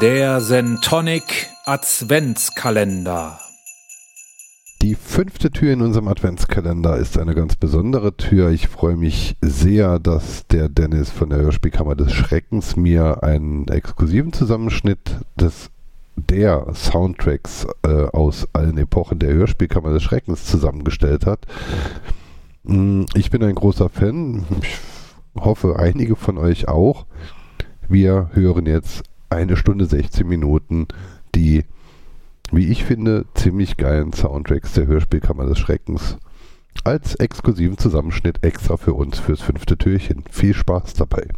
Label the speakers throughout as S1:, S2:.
S1: Der Sentonic Adventskalender.
S2: Die fünfte Tür in unserem Adventskalender ist eine ganz besondere Tür. Ich freue mich sehr, dass der Dennis von der Hörspielkammer des Schreckens mir einen exklusiven Zusammenschnitt des der Soundtracks äh, aus allen Epochen der Hörspielkammer des Schreckens zusammengestellt hat. Mm, ich bin ein großer Fan. Ich hoffe, einige von euch auch. Wir hören jetzt eine Stunde 16 Minuten die wie ich finde, ziemlich geilen Soundtracks der Hörspielkammer des Schreckens als exklusiven Zusammenschnitt extra für uns fürs fünfte Türchen. Viel Spaß dabei.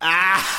S2: Ah!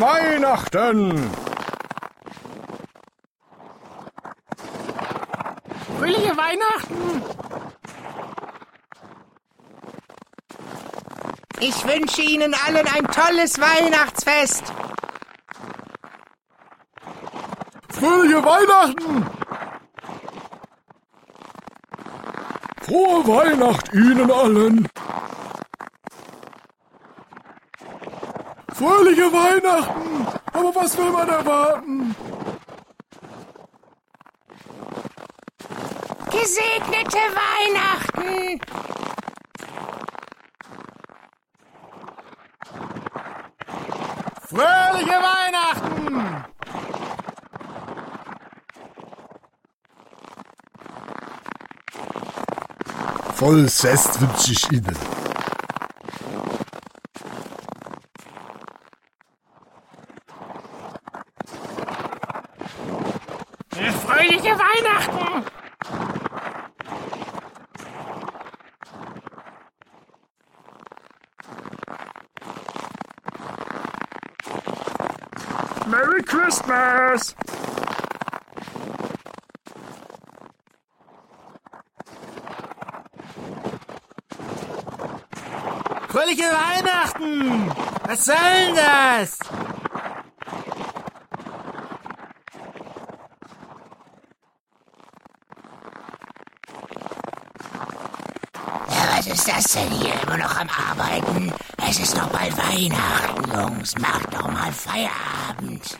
S3: Weihnachten!
S4: Fröhliche Weihnachten!
S5: Ich wünsche Ihnen allen ein tolles Weihnachtsfest.
S3: Fröhliche Weihnachten! Frohe Weihnacht Ihnen allen! Fröhliche Weihnachten! Aber was will man erwarten?
S5: Gesegnete Weihnachten.
S3: Fröhliche Weihnachten! Volles Fest wünsche ich Ihnen.
S4: Fröhliche Weihnachten!
S3: Merry Christmas!
S4: Fröhliche Weihnachten! Was soll denn das?
S5: Ja, was ist das denn hier? Immer noch am Arbeiten? Es ist doch bald Weihnachten, Jungs. Macht doch mal Feierabend.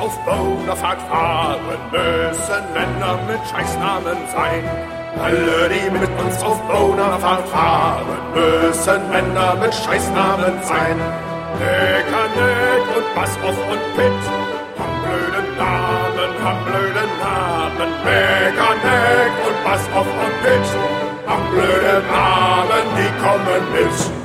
S6: Auf Bonafahrt fahren, müssen Männer mit Scheißnamen sein. Alle, die mit uns auf Bonafahrt fahren, müssen Männer mit Scheißnamen sein. Necker, Neck und Bass auf und Pitt, haben blöde Namen, haben blöde Namen. Necker, Neck und Bass auf und Pitt, haben blöde Namen, die kommen
S5: mit.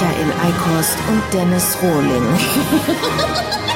S5: Michael Eikost und Dennis Rohling.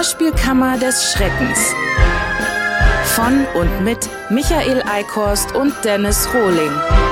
S5: Hörspielkammer des Schreckens. Von und mit Michael Eickhorst und Dennis Rohling.